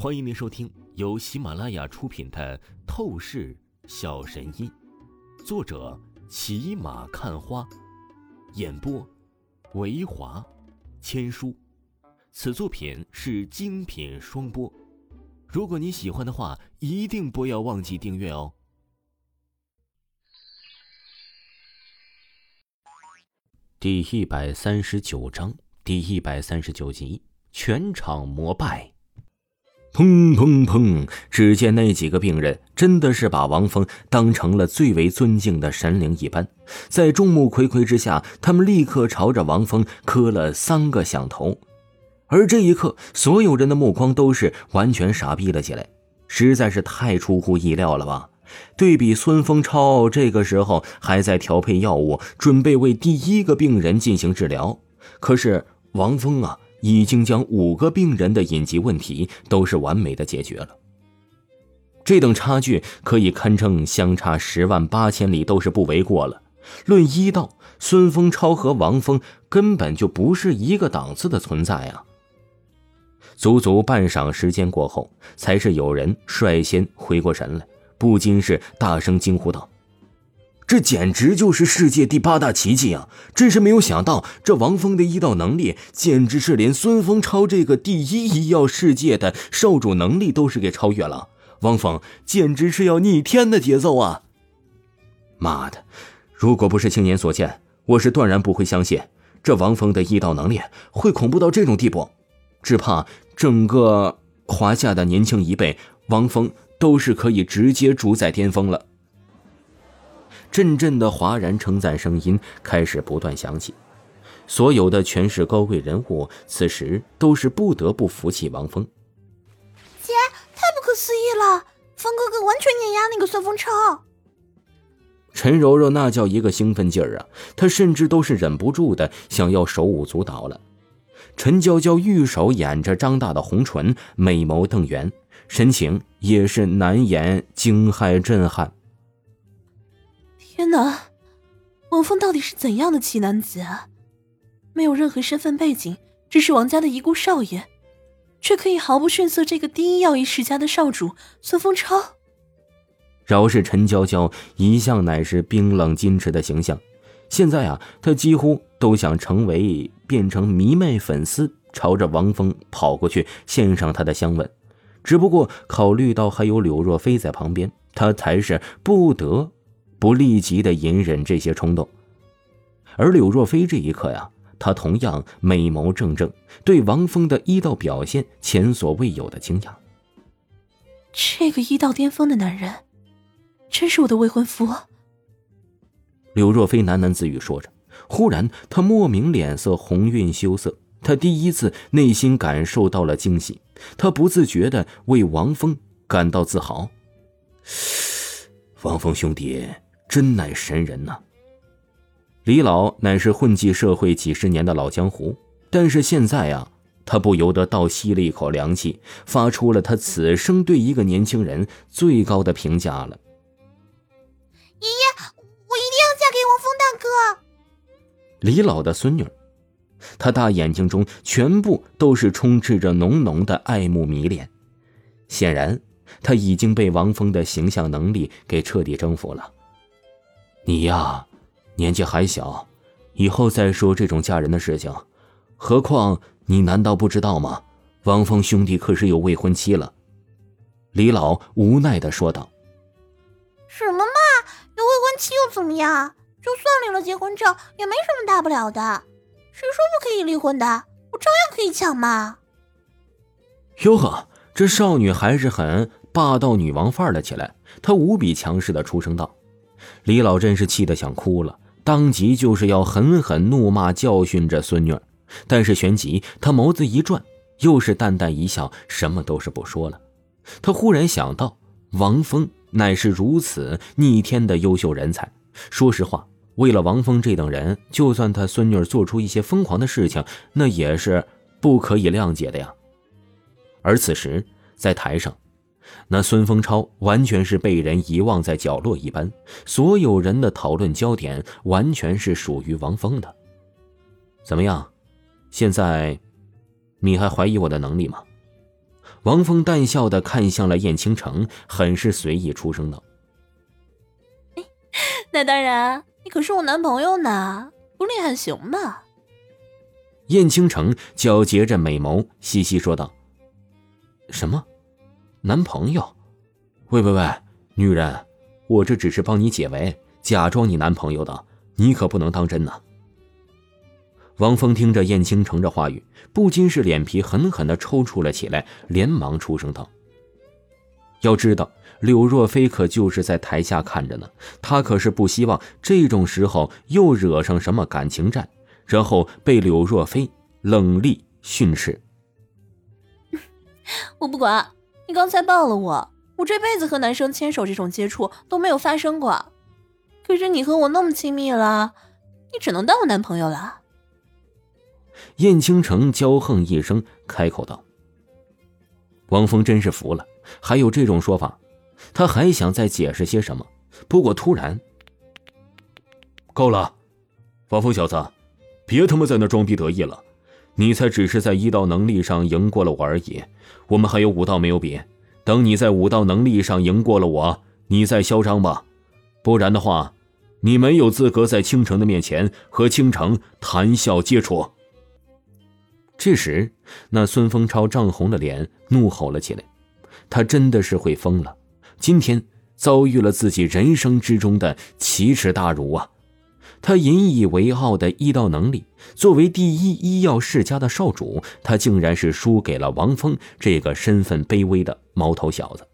欢迎您收听由喜马拉雅出品的《透视小神医》，作者骑马看花，演播维华千书。此作品是精品双播。如果你喜欢的话，一定不要忘记订阅哦。第一百三十九章，第一百三十九集，全场膜拜。砰砰砰！只见那几个病人真的是把王峰当成了最为尊敬的神灵一般，在众目睽睽之下，他们立刻朝着王峰磕了三个响头。而这一刻，所有人的目光都是完全傻逼了起来，实在是太出乎意料了吧？对比孙峰超这个时候还在调配药物，准备为第一个病人进行治疗，可是王峰啊！已经将五个病人的隐疾问题都是完美的解决了。这等差距可以堪称相差十万八千里都是不为过了。论医道，孙峰超和王峰根本就不是一个档次的存在啊！足足半晌时间过后，才是有人率先回过神来，不禁是大声惊呼道。这简直就是世界第八大奇迹啊！真是没有想到，这王峰的医道能力，简直是连孙峰超这个第一医药世界的少主能力都是给超越了。王峰简直是要逆天的节奏啊！妈的，如果不是亲眼所见，我是断然不会相信这王峰的医道能力会恐怖到这种地步。只怕整个华夏的年轻一辈，王峰都是可以直接主宰巅峰了。阵阵的哗然称赞声音开始不断响起，所有的权势高贵人物此时都是不得不服气王峰。姐，太不可思议了！方哥哥完全碾压那个孙风超。陈柔柔那叫一个兴奋劲儿啊，她甚至都是忍不住的想要手舞足蹈了。陈娇娇玉手掩着张大的红唇，美眸瞪圆，神情也是难言惊骇震撼。天哪，王峰到底是怎样的奇男子啊？没有任何身份背景，只是王家的遗孤少爷，却可以毫不逊色这个第一药医世家的少主孙风超。饶是陈娇娇一向乃是冰冷矜持的形象，现在啊，她几乎都想成为变成迷妹粉丝，朝着王峰跑过去献上他的香吻。只不过考虑到还有柳若飞在旁边，她才是不得。不立即的隐忍这些冲动，而柳若飞这一刻呀，他同样美眸正正，对王峰的医道表现前所未有的惊讶。这个医道巅峰的男人，真是我的未婚夫。柳若飞喃喃自语说着，忽然他莫名脸色红晕羞涩，他第一次内心感受到了惊喜，他不自觉的为王峰感到自豪。王峰兄弟。真乃神人呐！李老乃是混迹社会几十年的老江湖，但是现在啊，他不由得倒吸了一口凉气，发出了他此生对一个年轻人最高的评价了。爷爷，我一定要嫁给王峰大哥。李老的孙女，他大眼睛中全部都是充斥着浓浓的爱慕迷恋，显然他已经被王峰的形象能力给彻底征服了。你呀，年纪还小，以后再说这种嫁人的事情。何况你难道不知道吗？王峰兄弟可是有未婚妻了。李老无奈的说道：“什么嘛，有未婚妻又怎么样？就算领了结婚证，也没什么大不了的。谁说不可以离婚的？我照样可以抢嘛。”哟呵，这少女还是很霸道女王范儿了起来。她无比强势的出声道。李老真是气得想哭了，当即就是要狠狠怒骂教训着孙女儿。但是旋即他眸子一转，又是淡淡一笑，什么都是不说了。他忽然想到，王峰乃是如此逆天的优秀人才。说实话，为了王峰这等人，就算他孙女儿做出一些疯狂的事情，那也是不可以谅解的呀。而此时在台上。那孙风超完全是被人遗忘在角落一般，所有人的讨论焦点完全是属于王峰的。怎么样，现在你还怀疑我的能力吗？王峰淡笑的看向了燕青城，很是随意出声道：“那当然，你可是我男朋友呢，不厉害行吗？”燕青城皎洁着美眸，嘻嘻说道：“什么？男朋友？喂喂喂，女人，我这只是帮你解围，假装你男朋友的，你可不能当真呐。”王峰听着燕青城这话语，不禁是脸皮狠狠的抽搐了起来，连忙出声道：“要知道，柳若飞可就是在台下看着呢，他可是不希望这种时候又惹上什么感情战，然后被柳若飞冷厉训斥。我不管，你刚才抱了我，我这辈子和男生牵手这种接触都没有发生过，可是你和我那么亲密了，你只能当我男朋友了。”燕倾城娇横一声，开口道：“王峰真是服了，还有这种说法。”他还想再解释些什么，不过突然，够了，王峰小子，别他妈在那装逼得意了。你才只是在医道能力上赢过了我而已，我们还有武道没有比。等你在武道能力上赢过了我，你再嚣张吧。不然的话，你没有资格在倾城的面前和倾城谈笑接触。这时，那孙风超涨红了脸，怒吼了起来。他真的是会疯了，今天遭遇了自己人生之中的奇耻大辱啊！他引以为傲的医道能力，作为第一医药世家的少主，他竟然是输给了王峰这个身份卑微的毛头小子。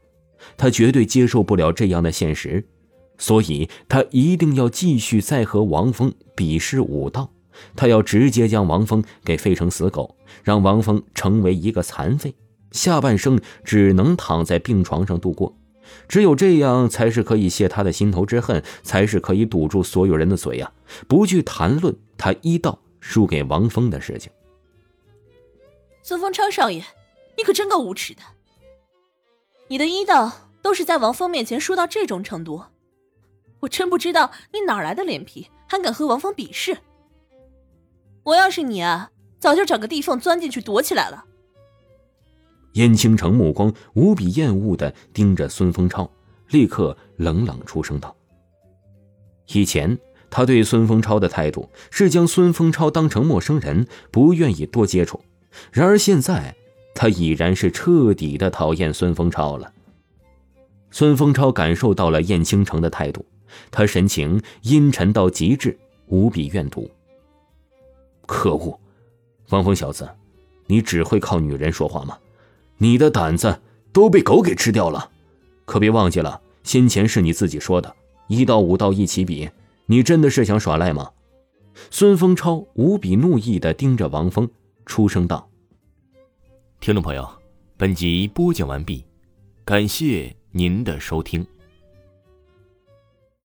他绝对接受不了这样的现实，所以他一定要继续再和王峰比试武道。他要直接将王峰给废成死狗，让王峰成为一个残废，下半生只能躺在病床上度过。只有这样，才是可以泄他的心头之恨，才是可以堵住所有人的嘴呀，不去谈论他医道输给王峰的事情。孙风超少爷，你可真够无耻的！你的医道都是在王峰面前输到这种程度，我真不知道你哪来的脸皮，还敢和王峰比试。我要是你啊，早就找个地缝钻进去躲起来了。燕倾城目光无比厌恶的盯着孙风超，立刻冷冷出声道：“以前他对孙风超的态度是将孙风超当成陌生人，不愿意多接触。然而现在，他已然是彻底的讨厌孙风超了。”孙风超感受到了燕倾城的态度，他神情阴沉到极致，无比怨毒。可恶，王峰小子，你只会靠女人说话吗？你的胆子都被狗给吃掉了！可别忘记了，先前是你自己说的，一到五道一起比，你真的是想耍赖吗？孙风超无比怒意的盯着王峰，出声道：“听众朋友，本集播讲完毕，感谢您的收听。”